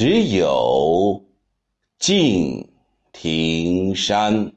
只有敬亭山。